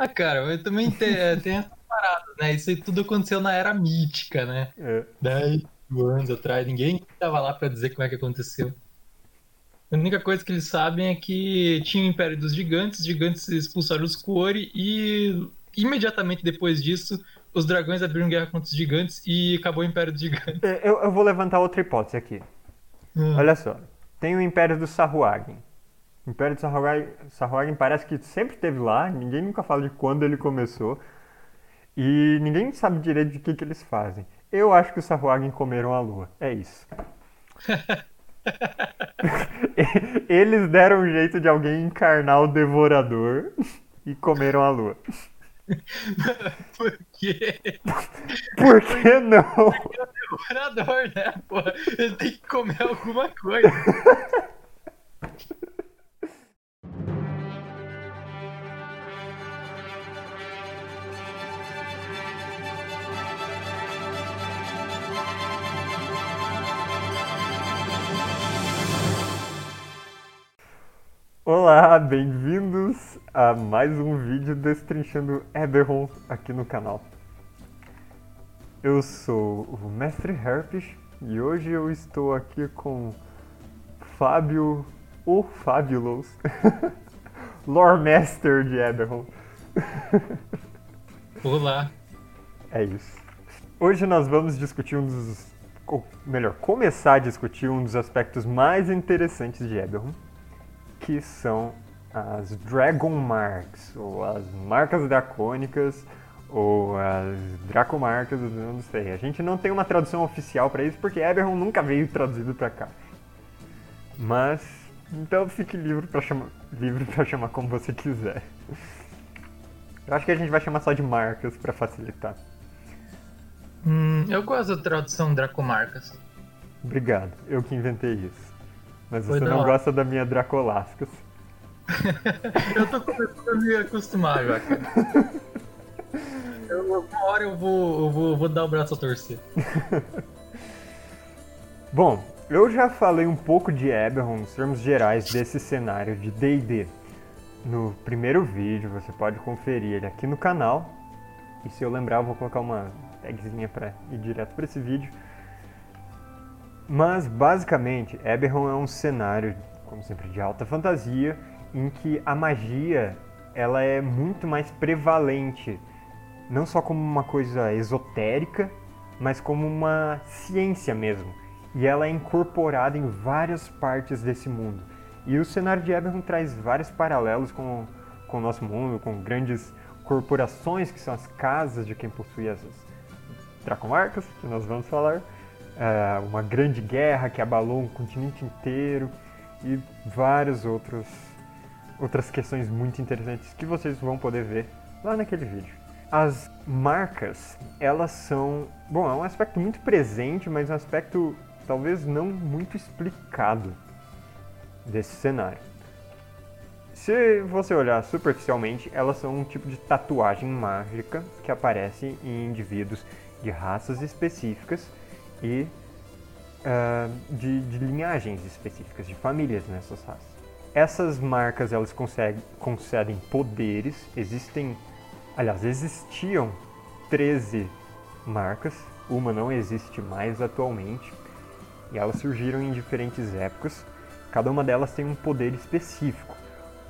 Ah, cara, mas também tem, é, tem essa parada, né? Isso aí tudo aconteceu na era mítica, né? É. 10 anos atrás, ninguém tava lá pra dizer como é que aconteceu. A única coisa que eles sabem é que tinha o Império dos Gigantes, os gigantes expulsaram os Quori e imediatamente depois disso, os dragões abriram guerra contra os gigantes e acabou o Império dos Gigantes. É, Eu, eu vou levantar outra hipótese aqui. Hum. Olha só. Tem o Império do Sahuagin. O Império Sahuagin, Sahuagin parece que sempre esteve lá, ninguém nunca fala de quando ele começou. E ninguém sabe direito de que, que eles fazem. Eu acho que os Sahuagin comeram a lua. É isso. eles deram um jeito de alguém encarnar o devorador e comeram a lua. Por quê? Por que não? O devorador, né? Porra, ele tem que comer alguma coisa. Olá, bem-vindos a mais um vídeo destrinchando Eberron aqui no canal. Eu sou o Mestre Herpes e hoje eu estou aqui com Fábio, o Fabulous, Lore Master de Eberron. Olá. É isso. Hoje nós vamos discutir um dos. Ou melhor, começar a discutir um dos aspectos mais interessantes de Eberron, que são as Dragon Marks, ou as marcas dracônicas, ou as Dracomarcas, não sei. A gente não tem uma tradução oficial para isso, porque Eberron nunca veio traduzido para cá. Mas, então fique livre para chamar, livre para chamar como você quiser. Eu acho que a gente vai chamar só de marcas para facilitar. Hum, eu gosto da tradução Dracomarcas. Obrigado, eu que inventei isso. Mas Foi você não hora. gosta da minha Dracolascas. eu tô começando a me acostumar já, cara. Eu, uma hora eu vou, eu vou, vou dar o braço a torcer. Bom, eu já falei um pouco de Eberron nos termos gerais desse cenário de D&D. No primeiro vídeo, você pode conferir ele aqui no canal. E se eu lembrar, eu vou colocar uma tagzinha para ir direto para esse vídeo. Mas, basicamente, Eberron é um cenário, como sempre, de alta fantasia, em que a magia ela é muito mais prevalente, não só como uma coisa esotérica, mas como uma ciência mesmo. E ela é incorporada em várias partes desse mundo. E o cenário de Eberron traz vários paralelos com, com o nosso mundo, com grandes corporações que são as casas de quem possui essas Dracomarcas, que nós vamos falar. É, uma grande guerra que abalou um continente inteiro e várias outros, outras questões muito interessantes que vocês vão poder ver lá naquele vídeo. As marcas, elas são. Bom, é um aspecto muito presente, mas um aspecto talvez não muito explicado desse cenário. Se você olhar superficialmente, elas são um tipo de tatuagem mágica que aparece em indivíduos de raças específicas e ah, de, de linhagens específicas, de famílias nessas raças. Essas marcas elas conseguem, concedem poderes, existem, aliás, existiam 13 marcas, uma não existe mais atualmente, e elas surgiram em diferentes épocas, cada uma delas tem um poder específico.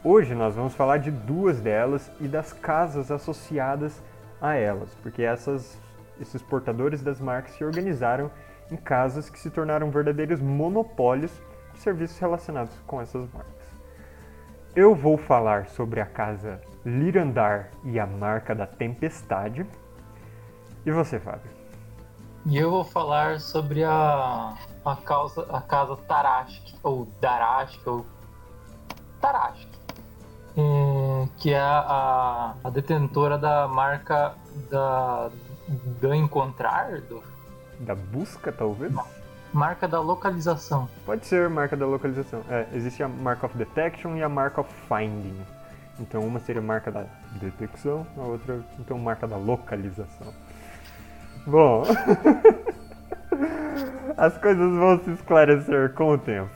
Hoje nós vamos falar de duas delas e das casas associadas a elas, porque essas, esses portadores das marcas se organizaram em casas que se tornaram verdadeiros monopólios de serviços relacionados com essas marcas. Eu vou falar sobre a casa Lirandar e a marca da tempestade. E você, Fábio? E eu vou falar sobre a, a, causa, a casa Tarashk, ou Darashk, ou Tarashk, hum, que é a, a detentora da marca da, do encontrar, do, Da busca, talvez? marca da localização. Pode ser marca da localização. É, existe a Mark of Detection e a Mark of Finding. Então uma seria marca da detecção, a outra então marca da localização. Bom, as coisas vão se esclarecer com o tempo.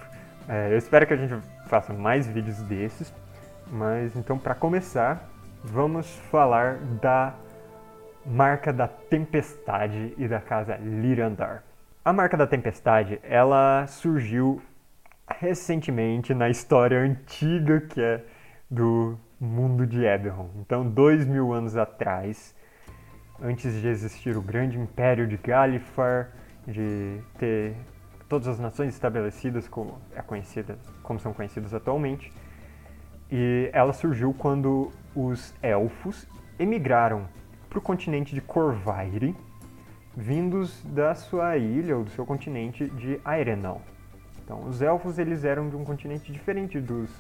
É, eu espero que a gente faça mais vídeos desses, mas então para começar, vamos falar da marca da tempestade e da casa Lirandar. A marca da tempestade, ela surgiu recentemente na história antiga que é do mundo de Eberron. Então, dois mil anos atrás, antes de existir o grande império de Galifar, de ter todas as nações estabelecidas como, é conhecida, como são conhecidas atualmente, e ela surgiu quando os elfos emigraram para o continente de Corvaire, vindos da sua ilha ou do seu continente de Aerenal. Então, os elfos eles eram de um continente diferente dos,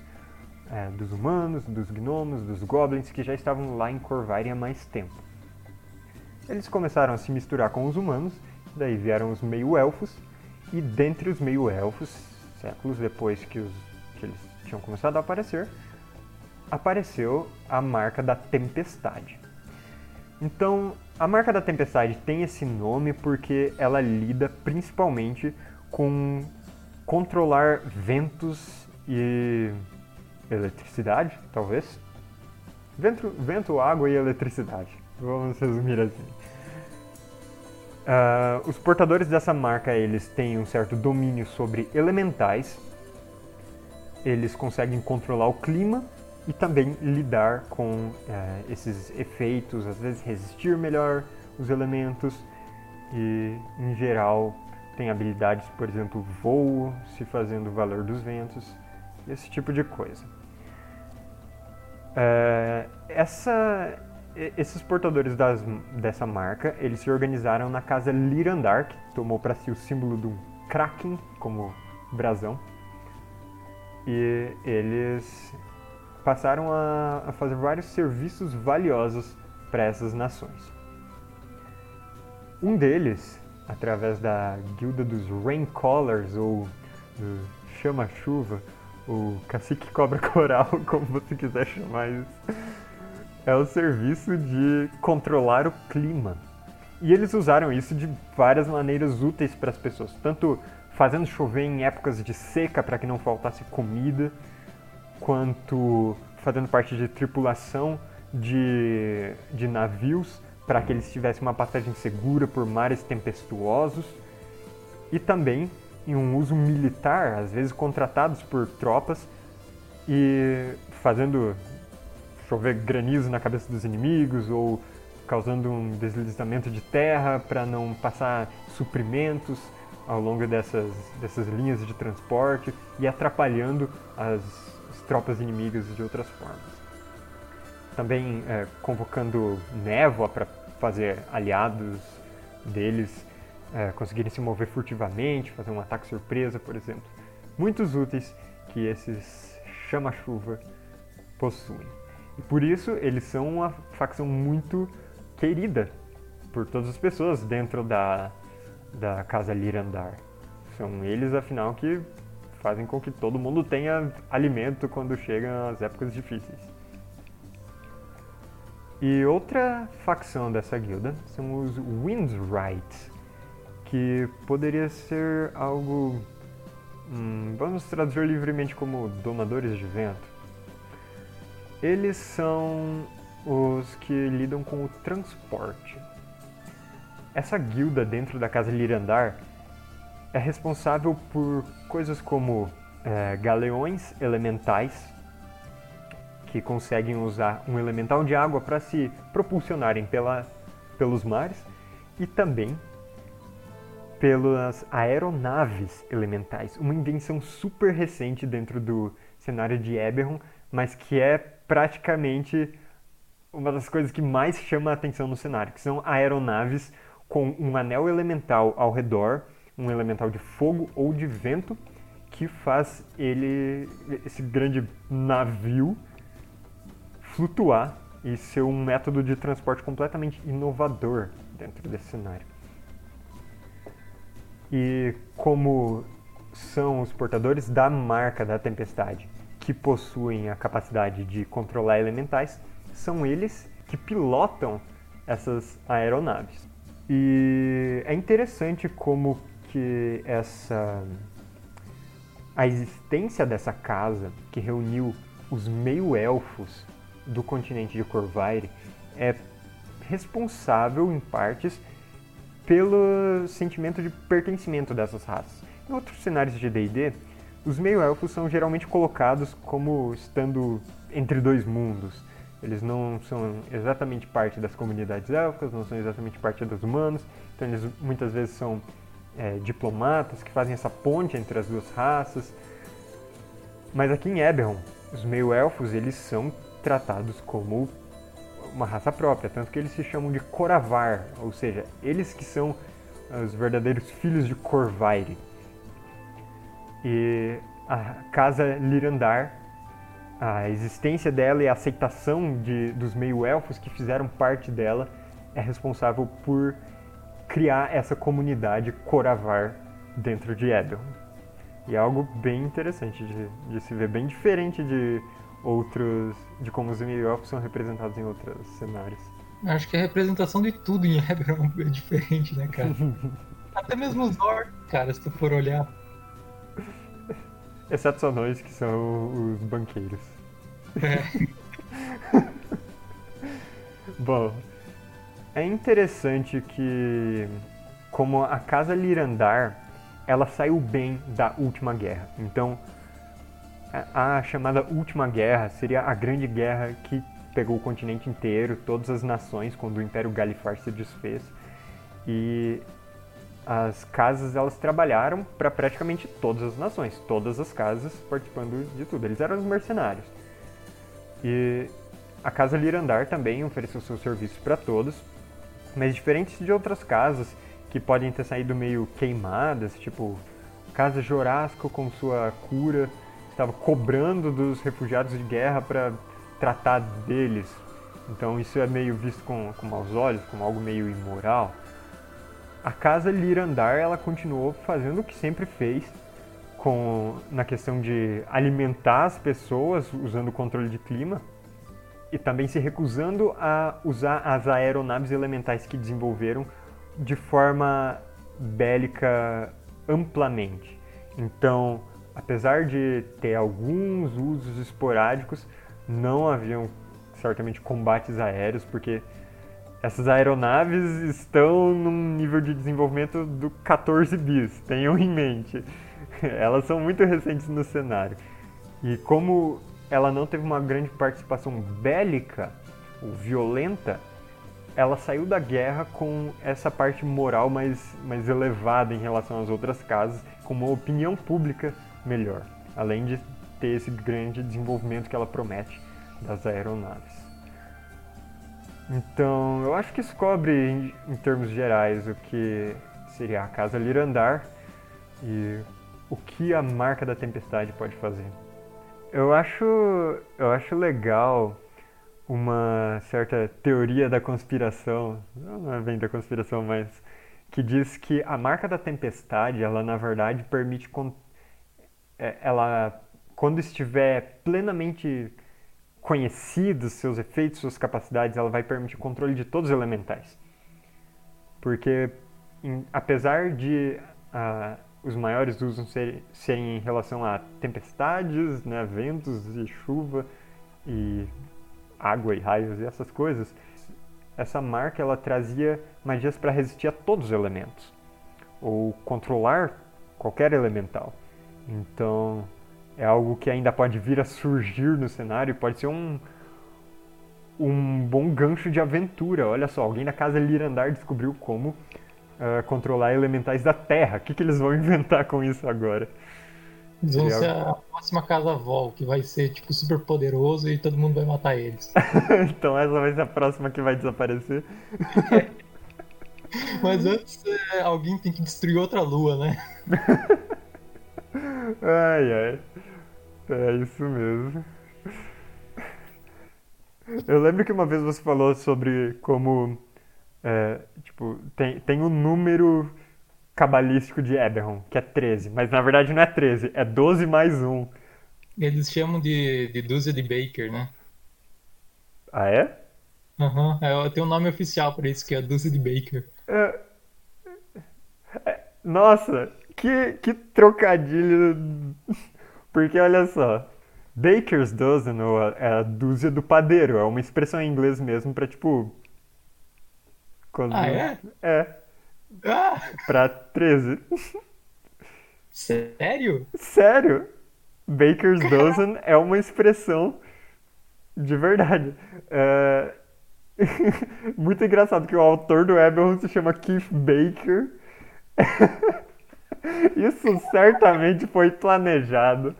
é, dos humanos, dos gnomos, dos goblins que já estavam lá em Corvair há mais tempo. Eles começaram a se misturar com os humanos, daí vieram os meio-elfos, e dentre os meio-elfos, séculos depois que, os, que eles tinham começado a aparecer, apareceu a marca da tempestade. Então, a marca da tempestade tem esse nome porque ela lida principalmente com controlar ventos e eletricidade, talvez. Vento, vento água e eletricidade. Vamos resumir assim. Uh, os portadores dessa marca eles têm um certo domínio sobre elementais. Eles conseguem controlar o clima e também lidar com uh, esses efeitos, às vezes resistir melhor os elementos e, em geral, tem habilidades, por exemplo, voo, se fazendo o valor dos ventos, esse tipo de coisa. É, essa, esses portadores das, dessa marca, eles se organizaram na casa Lirandar, que tomou para si o símbolo do Kraken como brasão. E eles passaram a, a fazer vários serviços valiosos para essas nações. Um deles através da guilda dos Raincallers ou do Chama-Chuva, o Cacique Cobra Coral, como você quiser chamar isso, é o serviço de controlar o clima. E eles usaram isso de várias maneiras úteis para as pessoas, tanto fazendo chover em épocas de seca para que não faltasse comida, quanto fazendo parte de tripulação de, de navios para que eles tivessem uma passagem segura por mares tempestuosos e também em um uso militar, às vezes contratados por tropas e fazendo chover granizo na cabeça dos inimigos ou causando um deslizamento de terra para não passar suprimentos ao longo dessas, dessas linhas de transporte e atrapalhando as, as tropas inimigas de outras formas também é, convocando névoa para fazer aliados deles é, conseguirem se mover furtivamente, fazer um ataque surpresa, por exemplo. Muitos úteis que esses chama-chuva possuem. E por isso eles são uma facção muito querida por todas as pessoas dentro da, da Casa Lirandar. São eles, afinal, que fazem com que todo mundo tenha alimento quando chegam as épocas difíceis. E outra facção dessa guilda são os Windwright, que poderia ser algo. Hum, vamos traduzir livremente como domadores de vento. Eles são os que lidam com o transporte. Essa guilda dentro da Casa Lirandar é responsável por coisas como é, galeões elementais que conseguem usar um elemental de água para se propulsionarem pela, pelos mares e também pelas aeronaves elementais, uma invenção super recente dentro do cenário de Eberron, mas que é praticamente uma das coisas que mais chama a atenção no cenário, que são aeronaves com um anel elemental ao redor, um elemental de fogo ou de vento, que faz ele esse grande navio flutuar e ser um método de transporte completamente inovador dentro desse cenário. E como são os portadores da marca da tempestade que possuem a capacidade de controlar elementais, são eles que pilotam essas aeronaves. E é interessante como que essa a existência dessa casa que reuniu os meio-elfos do continente de Corvair é responsável, em partes, pelo sentimento de pertencimento dessas raças. Em outros cenários de D&D, os meio-elfos são geralmente colocados como estando entre dois mundos. Eles não são exatamente parte das comunidades élficas, não são exatamente parte dos humanos, então eles muitas vezes são é, diplomatas que fazem essa ponte entre as duas raças. Mas aqui em Eberron, os meio-elfos eles são tratados como uma raça própria, tanto que eles se chamam de Coravar, ou seja, eles que são os verdadeiros filhos de Corvaire. E a casa Lirandar, a existência dela e a aceitação de, dos meio-elfos que fizeram parte dela é responsável por criar essa comunidade Coravar dentro de Eberron. E é algo bem interessante de, de se ver, bem diferente de outros. de como os meio-elfos são representados em outros cenários. Acho que a representação de tudo em Eberron é diferente, né, cara? Até mesmo os orcs, cara, se tu for olhar. Exceto só nós, que são os banqueiros. É. Bom, é interessante que, como a Casa Lirandar, ela saiu bem da Última Guerra. Então, a, a chamada Última Guerra seria a grande guerra que pegou o continente inteiro, todas as nações, quando o Império Galifar se desfez. E as casas elas trabalharam para praticamente todas as nações, todas as casas participando de tudo. Eles eram os mercenários. E a casa Lirandar também ofereceu seus serviços para todos, mas diferentes de outras casas que podem ter saído meio queimadas, tipo Casa Jorasco com sua cura estava cobrando dos refugiados de guerra para tratar deles. Então isso é meio visto com, com maus olhos, como algo meio imoral a casa Lirandar ela continuou fazendo o que sempre fez com na questão de alimentar as pessoas usando o controle de clima e também se recusando a usar as aeronaves elementais que desenvolveram de forma bélica amplamente. Então, apesar de ter alguns usos esporádicos, não haviam certamente combates aéreos, porque essas aeronaves estão num nível de desenvolvimento do 14 bis, tenham em mente. Elas são muito recentes no cenário. E como ela não teve uma grande participação bélica ou violenta, ela saiu da guerra com essa parte moral mais, mais elevada em relação às outras casas, com uma opinião pública melhor, além de ter esse grande desenvolvimento que ela promete das aeronaves. Então, eu acho que isso cobre, em, em termos gerais, o que seria a Casa Lirandar e o que a Marca da Tempestade pode fazer. Eu acho, eu acho legal uma certa teoria da conspiração, não é bem da conspiração, mas que diz que a Marca da Tempestade, ela na verdade permite, é, ela quando estiver plenamente conhecidos, seus efeitos, suas capacidades, ela vai permitir o controle de todos os elementais. Porque, em, apesar de uh, os maiores usos ser, serem em relação a tempestades, né, ventos e chuva e água e raios e essas coisas, essa marca ela trazia magias para resistir a todos os elementos ou controlar qualquer elemental. Então, é algo que ainda pode vir a surgir no cenário, pode ser um, um bom gancho de aventura. Olha só, alguém na casa Lirandar descobriu como uh, controlar elementais da Terra. O que, que eles vão inventar com isso agora? Eles vão ser a próxima casa Vol, que vai ser tipo super poderoso e todo mundo vai matar eles. então essa vai ser a próxima que vai desaparecer. Mas antes é, alguém tem que destruir outra lua, né? Ai, ai. É isso mesmo. Eu lembro que uma vez você falou sobre como. É, tipo, tem, tem um número cabalístico de Eberron, que é 13. Mas na verdade não é 13, é 12 mais 1. Eles chamam de, de dúzia de Baker, né? Ah, é? Aham, uhum, tem um nome oficial para isso, que é dúzia de Baker. É... É... Nossa, que, que trocadilho. Porque olha só, Baker's dozen, ou a, é a dúzia do padeiro, é uma expressão em inglês mesmo pra tipo. Quando... Ah, é? É, Ah, pra 13. sério? Sério? Baker's dozen é uma expressão de verdade. É... Muito engraçado que o autor do Eberron se chama Keith Baker. Isso certamente foi planejado.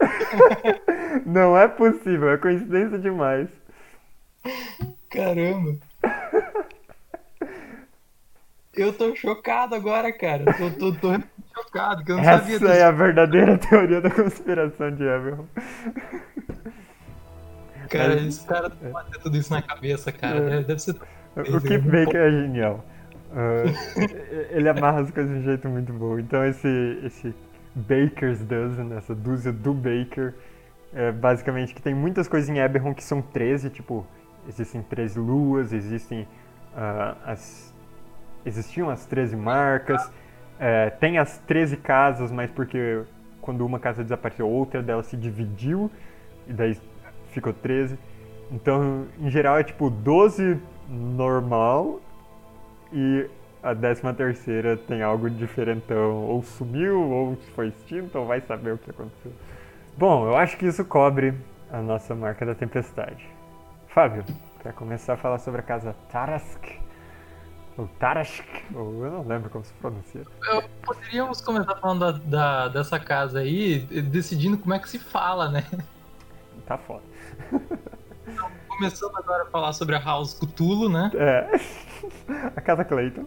Não é possível, é coincidência demais. Caramba. Eu tô chocado agora, cara. Tô, tô, tô chocado, que eu não sabia Essa disso. é a verdadeira teoria da conspiração de Eberron. Cara, Mas- esse cara pode ter tudo isso na cabeça, cara. É. Deve, ser. O Keith Baker é genial. Ah, ele amarra as coisas de um jeito muito bom. Então esse, esse Baker's Dozen, essa dúzia do Baker, é basicamente que tem muitas coisas em Eberron que são 13, tipo, existem 13 luas, existem ah, as. Existiam as 13 marcas, é, tem as 13 casas, mas porque quando uma casa desapareceu, outra delas se dividiu, e daí ficou 13. Então, em geral, é tipo 12 normal e a 13 terceira tem algo diferentão. Ou sumiu, ou foi extinto, ou vai saber o que aconteceu. Bom, eu acho que isso cobre a nossa marca da tempestade. Fábio, quer começar a falar sobre a casa Tarask? Ou Tarask? Ou eu não lembro como se pronuncia. Eu- Poderíamos começar falando da, da- dessa casa aí, decidindo como é que se fala, né? Tá foda. Começando agora a falar sobre a House Cthulhu, né? É. A casa Clayton.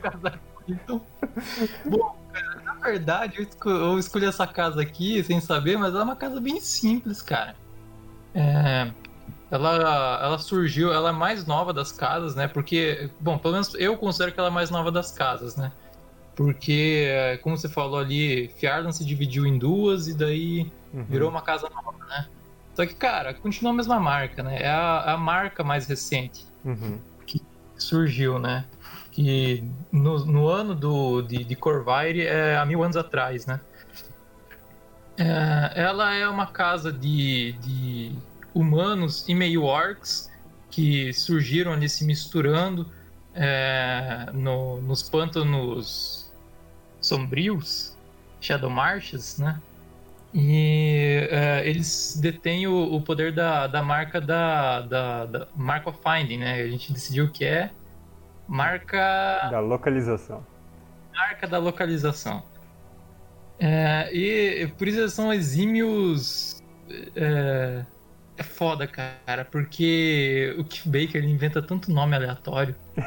Casa Clinton. Bom, cara, na verdade, eu, esco- eu escolhi essa casa aqui sem saber, mas ela é uma casa bem simples, cara. É, ela, ela surgiu, ela é mais nova das casas, né? Porque, bom, pelo menos eu considero que ela é mais nova das casas, né? Porque, é, como você falou ali, Fjardan se dividiu em duas e daí Uhum. virou uma casa nova, né? Só que, cara, continua a mesma marca, né? É a, a marca mais recente Uhum. Surgiu, né? Que no, no ano do, de, de Corvair, é, há mil anos atrás, né? É, ela é uma casa de, de humanos e meio orcs que surgiram ali se misturando é, no- nos pântanos sombrios, Shadow né? E é, eles detêm o, o poder da, da marca da, da, da Mark of Finding, né? A gente decidiu que é marca Da localização. marca da localização. É, e por isso eles são exímios. É, é foda, cara, porque o Keith Baker ele inventa tanto nome aleatório.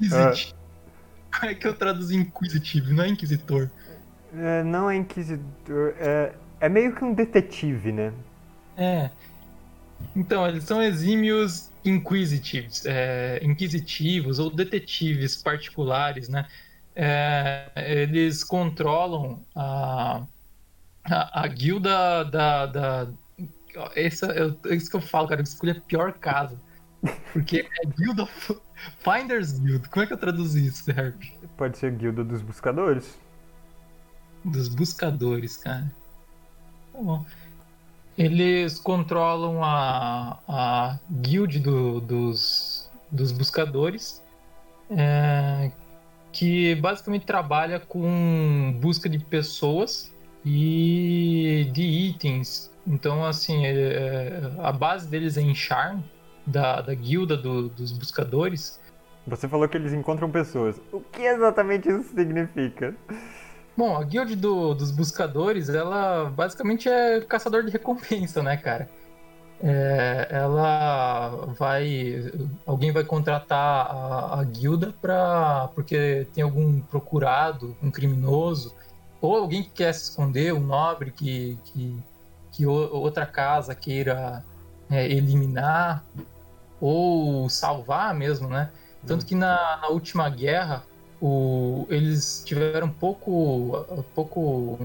Inquisitive. Como é que eu traduzo Inquisitive? Não é Inquisitor. É, não é inquisidor. É, é meio que um detetive, né? É. Então, eles são exímios inquisitives, é, inquisitivos ou detetives particulares, né? É, eles controlam a, a, a guilda da. da essa, eu, é isso que eu falo, cara, eu escolhi a pior casa. Porque é Guild of Finders Guild. Como é que eu traduzi isso, Herb? Pode ser guilda dos buscadores. Dos buscadores, cara. Tá bom. Eles controlam a, a guild do- dos, dos buscadores, é, que basicamente trabalha com busca de pessoas e de itens. Então, assim, é- é- a base deles é em Charm, da, da guilda do- dos buscadores. Você falou que eles encontram pessoas. O que exatamente isso significa? Bom, a guild do- dos buscadores, ela basicamente é caçador de recompensa, né, cara? É, ela vai. Alguém vai contratar a, a guilda pra, porque tem algum procurado, um criminoso, ou alguém que quer se esconder, um nobre que, que, que outra casa queira é, eliminar, ou salvar mesmo, né? Tanto que na, na última guerra, o, eles tiveram pouco, pouco.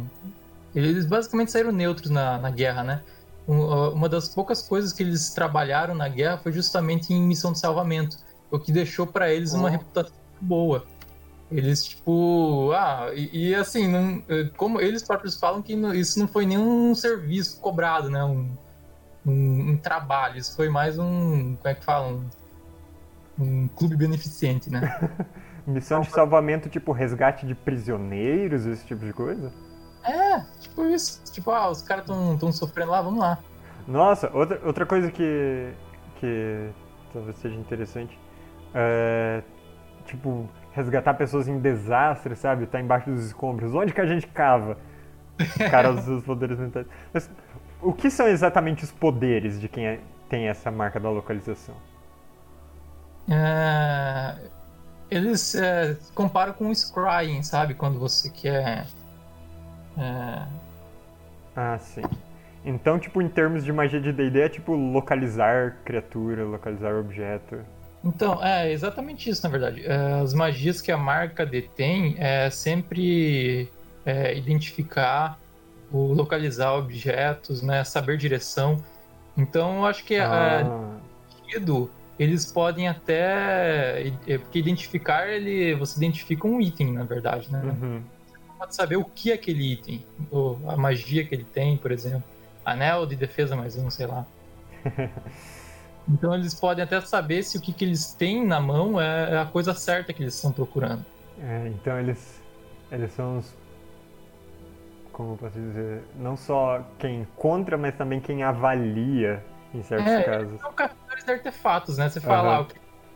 Eles basicamente saíram neutros na, na guerra, né? Um- Uma das poucas coisas que eles trabalharam na guerra foi justamente em missão de salvamento, o que deixou para eles uma Oh. reputação boa. Eles, tipo, ah, e, e assim, não, como eles próprios falam que não, isso não foi nenhum serviço cobrado, né? Um, um, um, trabalho, isso foi mais um, como é que fala? Um, um clube beneficente, né? Missão de salvamento, tipo resgate de prisioneiros, esse tipo de coisa? É, tipo isso. Tipo, ah, os caras estão sofrendo lá, vamos lá. Nossa, outra, outra coisa que, que talvez seja interessante é, tipo, resgatar pessoas em desastre, sabe? Tá embaixo dos escombros. Onde que a gente cava? Cara, os seus poderes mentais. Mas o que são exatamente os poderes de quem é, tem essa marca da localização? É, eles é, comparam com o scrying, sabe? Quando você quer. É... Ah, sim. Então, tipo, em termos de magia de D&D, é tipo localizar criatura, localizar objeto. Então, é exatamente isso, na verdade. É, as magias que a marca detém é sempre é, identificar, o localizar objetos, né, saber direção. Então, eu acho que ah. é, eles podem até. É, porque identificar, ele, você identifica um item, na verdade, né? Uhum. Você pode saber o que é aquele item, ou a magia que ele tem, por exemplo. Anel de defesa mais um, sei lá. então eles podem até saber se o que, que eles têm na mão é a coisa certa que eles estão procurando. É, então eles, eles são os. Como eu posso dizer? Não só quem encontra, mas também quem avalia em certos é, casos. São captores de artefatos, né? Você fala,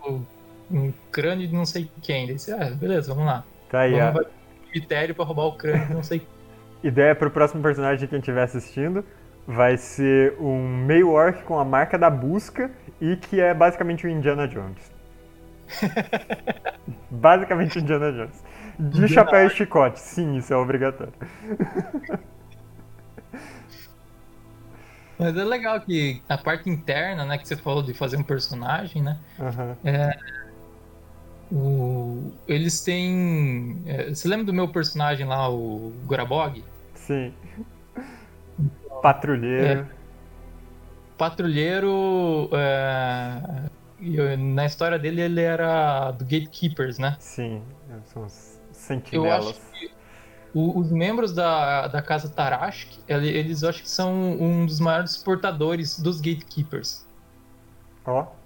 uhum. ah, um crânio de não sei quem. Daí você, ah, beleza, vamos lá. Tá aí, vamos a... critério pra roubar o crânio de não sei Ideia pro próximo personagem quem estiver assistindo vai ser um meio orc com a marca da busca e que é basicamente o Indiana Jones. basicamente o Indiana Jones. De chapéu e chicote, sim, isso é obrigatório. Mas é legal que a parte interna, né, que você falou de fazer um personagem, né? Uhum. É, o, eles têm. É, você lembra do meu personagem lá, o Gorabog? Sim. Patrulheiro. É, patrulheiro. É, na história dele, ele era do Gatekeepers, né? Sim, são os sentinelas. Eu acho que os membros da, da casa Tarashk, eles eu acho que são um dos maiores portadores dos Gatekeepers. Ó. Oh.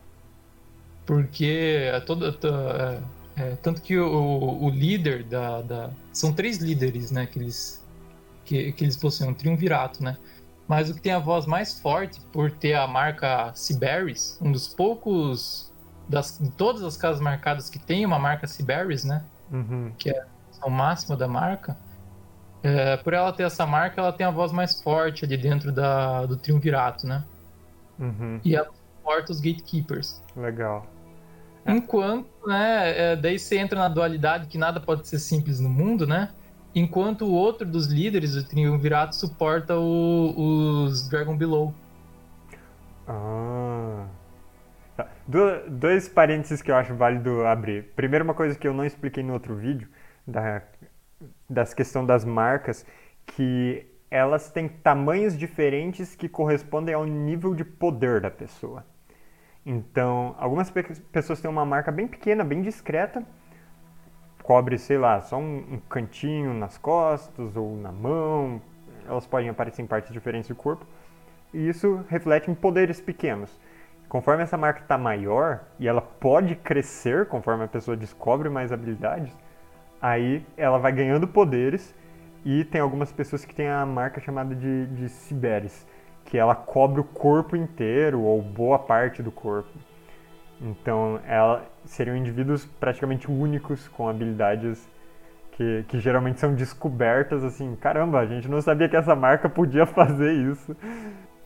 Porque todo, é, é, tanto que o, o líder da, da, São três líderes, né? Que eles, que, que eles possuem, um triunvirato, né? Mas o que tem a voz mais forte, por ter a marca Siberis, um dos poucos. Das, de todas as casas marcadas que tem uma marca Siberis, né? Uhum. Que é o máximo da marca é, por ela ter essa marca, ela tem a voz mais forte ali dentro da, do triunvirato, né? Uhum. E ela suporta os gatekeepers. Legal. Enquanto, né, é, daí você entra na dualidade que nada pode ser simples no mundo, né? Enquanto o outro dos líderes do triunvirato suporta o, os Dragon Below. Ah. Tá. Do, dois parênteses que eu acho válido abrir. Primeiro, uma coisa que eu não expliquei no outro vídeo, da das questão das marcas, que elas têm tamanhos diferentes que correspondem ao nível de poder da pessoa. Então, algumas pe pessoas têm uma marca bem pequena, bem discreta, cobre, sei lá, só um, um, cantinho nas costas ou na mão, elas podem aparecer em partes diferentes do corpo, e isso reflete em poderes pequenos. Conforme essa marca está maior, e ela pode crescer conforme a pessoa descobre mais habilidades, Aí ela vai ganhando poderes e tem algumas pessoas que têm a marca chamada de, de Siberis, que ela cobre o corpo inteiro ou boa parte do corpo. Então, ela seriam indivíduos praticamente únicos com habilidades que, que geralmente são descobertas assim, caramba, a gente não sabia que essa marca podia fazer isso.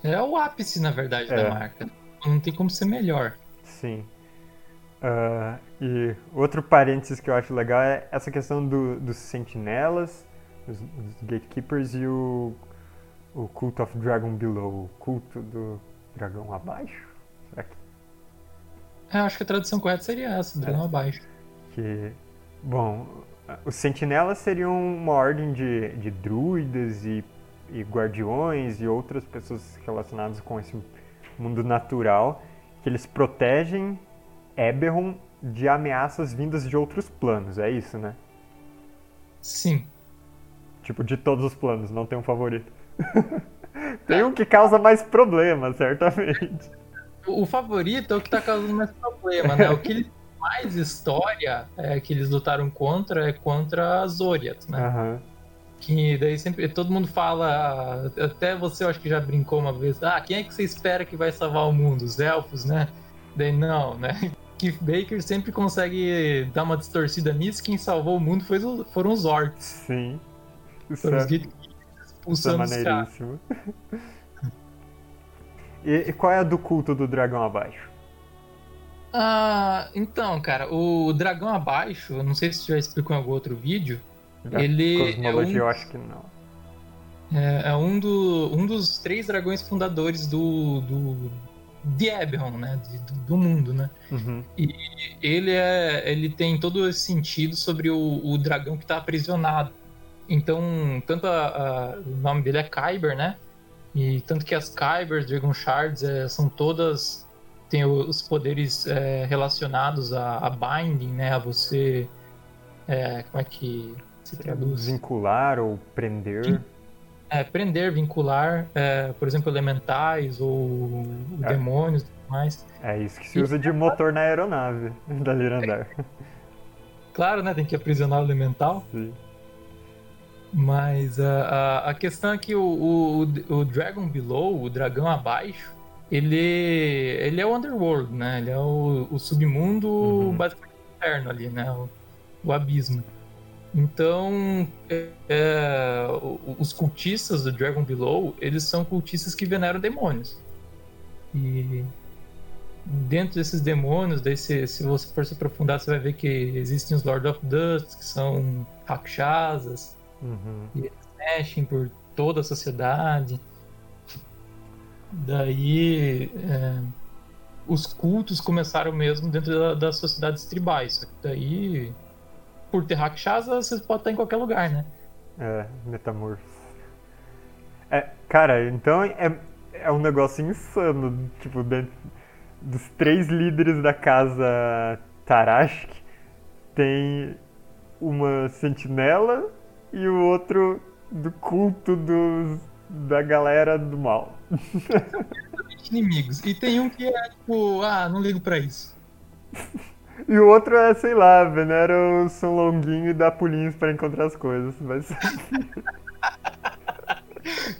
É o ápice, na verdade, é. da marca. Não tem como ser melhor. Sim. Uh, e outro parênteses que eu acho legal é essa questão do, dos sentinelas, os, os, gatekeepers e o, o Cult of Dragon Below, o culto do dragão abaixo. Será que... É, eu acho que a tradução correta seria essa, dragão é. abaixo. Que, bom, os sentinelas seriam uma ordem de, de druidas e, e guardiões e outras pessoas relacionadas com esse mundo natural que eles protegem Eberron de ameaças vindas de outros planos, é isso, né? Sim. Tipo, de todos os planos, não tem um favorito. tem um que causa mais problemas, certamente. O favorito é o que tá causando mais problema, né? O que ele mais história é, que eles lutaram contra é contra as Zoriat, né? Aham. Que daí sempre todo mundo fala, até você eu acho que já brincou uma vez, ah, quem é que você espera que vai salvar o mundo? Os elfos, né? Daí não, né? Keith Baker sempre consegue dar uma distorcida nisso, quem salvou o mundo foi, os- foram os orcs. Sim. Isso Foram os é, isso é expulsando os caras. maneiríssimo. E, e qual é a do culto do dragão abaixo? Ah, então, cara, o dragão abaixo, não sei se já explicou em algum outro vídeo, Da Ele é cosmologia um- eu acho que não. é, é um, do, um dos três dragões fundadores do, do de Eberron, né, de- do, do mundo, né. Uhum. Ele é, ele tem todo esse sentido sobre o, o dragão que está aprisionado. Então, tanto a, a- o nome dele é Kyber, né? E tanto que as Kybers, Dragon Shards, é, são todas têm os poderes é, relacionados a, a binding, né? A você é, como é que se traduz? Vincular ou prender. É, prender, vincular, é, por exemplo, elementais ou É. demônios e tudo mais. É isso que se usa de motor na aeronave da Lirandar. Claro, né? Tem que aprisionar o elemental. Sim. Mas a, a, a questão é que o, o, o Dragon Below, o dragão abaixo, ele, ele é o Underworld, né? Ele é o, o submundo Uhum. basicamente interno ali, né? O, o abismo. Então, é, é, os cultistas do Dragon Below, eles são cultistas que veneram demônios. E dentro desses demônios, daí se, se você for se aprofundar, você vai ver que existem os Lord of Dust, que são rakshasas, Uhum. mexem por toda a sociedade. Daí é, os cultos começaram mesmo dentro da- das sociedades tribais. Só que daí, por ter rakshasa, você pode estar em qualquer lugar, né? É, metamorfo. É, cara, então é, é um negócio insano. Tipo, dentro dos três líderes da casa Tarashk, tem uma sentinela e o outro do culto dos, da galera do mal. Inimigos. E tem um que é tipo, ah, não ligo pra isso. E o outro é, sei lá, venera o São Longuinho e dá pulinhos pra encontrar as coisas. Mas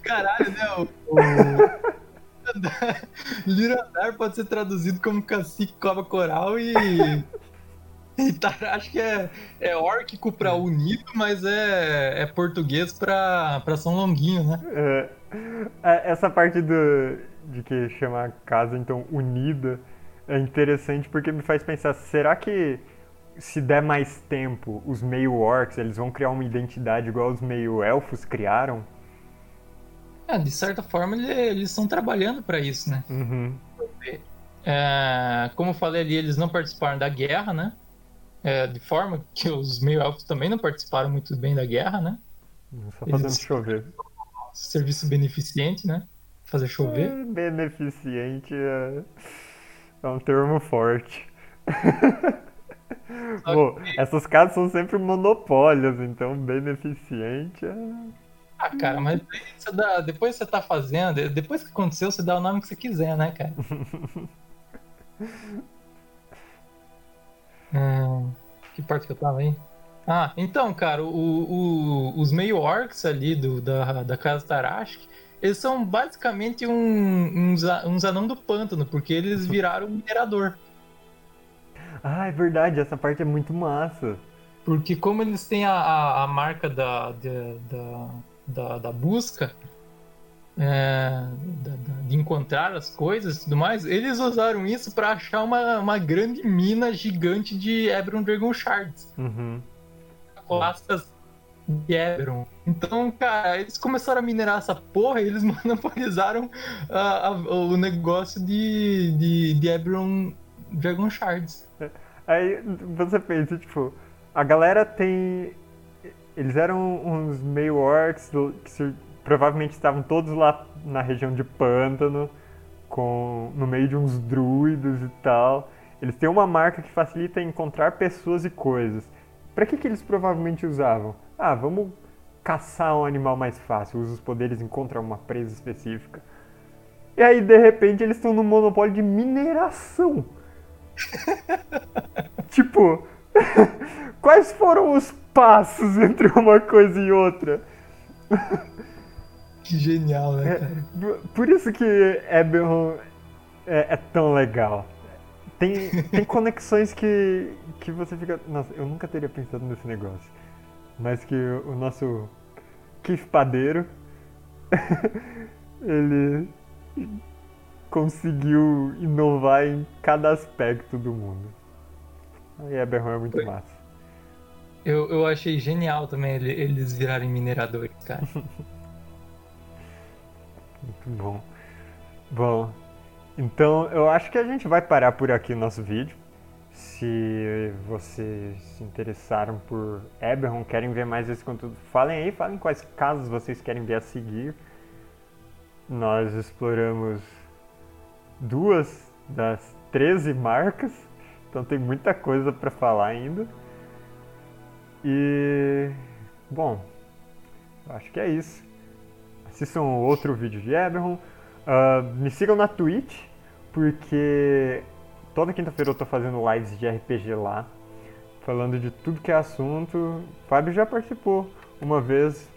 Caralho, né? O, o... Lirandar pode ser traduzido como cacique cobra coral e. E tá, acho que é, é órquico pra unido, mas é, é português pra, pra São Longuinho, né? É, é, essa parte do, de que chama a casa então unida é interessante porque me faz pensar, será que se der mais tempo, os meio orcs eles vão criar uma identidade igual os meio elfos criaram? É, de certa forma, ele- eles estão trabalhando pra isso, né? Uhum. É, como eu falei ali, eles não participaram da guerra, né? É, de forma que os meio-elfos também não participaram muito bem da guerra, né? Só fazendo Eles- chover. Serviço beneficente, né? Fazer chover. É, Beneficente é, é um termo forte. Bom, essas casas são sempre monopólios, então beneficente é. Ah, cara, mas você dá- depois você tá fazendo, depois que aconteceu, você dá o nome que você quiser, né, cara? Hum, que parte que eu tava aí? Ah, então, cara, o, o- os meio orcs ali do, da, da casa Tarashk, eles são basicamente um, uns, uns anão do pântano, porque eles viraram minerador. Ah, é verdade, essa parte é muito massa. Porque como eles têm a, a, a marca da, da, da, da, da busca, é, da- de encontrar as coisas e tudo mais, eles usaram isso para achar uma, uma grande mina gigante de Eberron Dragon Shards, Uhum. clastas de Eberron. Então, cara, eles começaram a minerar essa porra e eles monopolizaram a- a- o negócio de, de, de Eberron Dragon Shards. Aí você pensa, tipo, a galera tem. Eles eram uns meio orcs que provavelmente estavam todos lá na região de pântano, com, no meio de uns druidos e tal. Eles têm uma marca que facilita encontrar pessoas e coisas. Pra que, que eles provavelmente usavam? Ah, vamos caçar um animal mais fácil, usa os poderes encontra uma presa específica. E aí, de repente, eles estão no monopólio de mineração. tipo, quais foram os passos entre uma coisa e outra? Que genial, né, cara? É, por isso que Eberron é, é, tão legal. Tem, tem conexões que, que você fica. Nossa, eu nunca teria pensado nesse negócio. Mas que o nosso Keith Padeiro ele conseguiu inovar em cada aspecto do mundo. E Eberron é muito Foi. massa. Eu, eu achei genial também eles virarem mineradores, cara. Muito bom. Bom, então eu acho que a gente vai parar por aqui o nosso vídeo. Se vocês se interessaram por Eberron, querem ver mais esse conteúdo, falem aí, falem quais casos vocês querem ver a seguir. Nós exploramos duas das 13 marcas, então tem muita coisa para falar ainda. E bom, acho que é isso assistam outro vídeo de Eberron. Uh, me sigam na Twitch, porque toda quinta-feira eu tô fazendo lives de RPG lá, falando de tudo que é assunto. O Fábio já participou uma vez,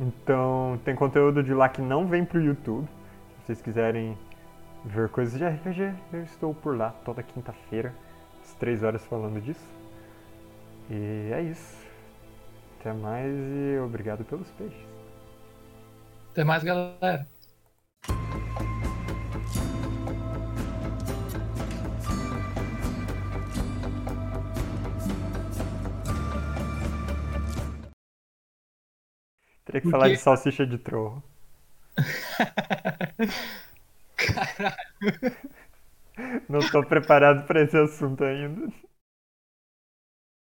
então tem conteúdo de lá que não vem pro YouTube. Se vocês quiserem ver coisas de RPG, eu estou por lá toda quinta-feira, às 3 horas falando disso. E é isso. Até mais e obrigado pelos peixes. Até mais, galera. Teria que falar de salsicha de troll. Caralho. Não estou preparado para esse assunto ainda.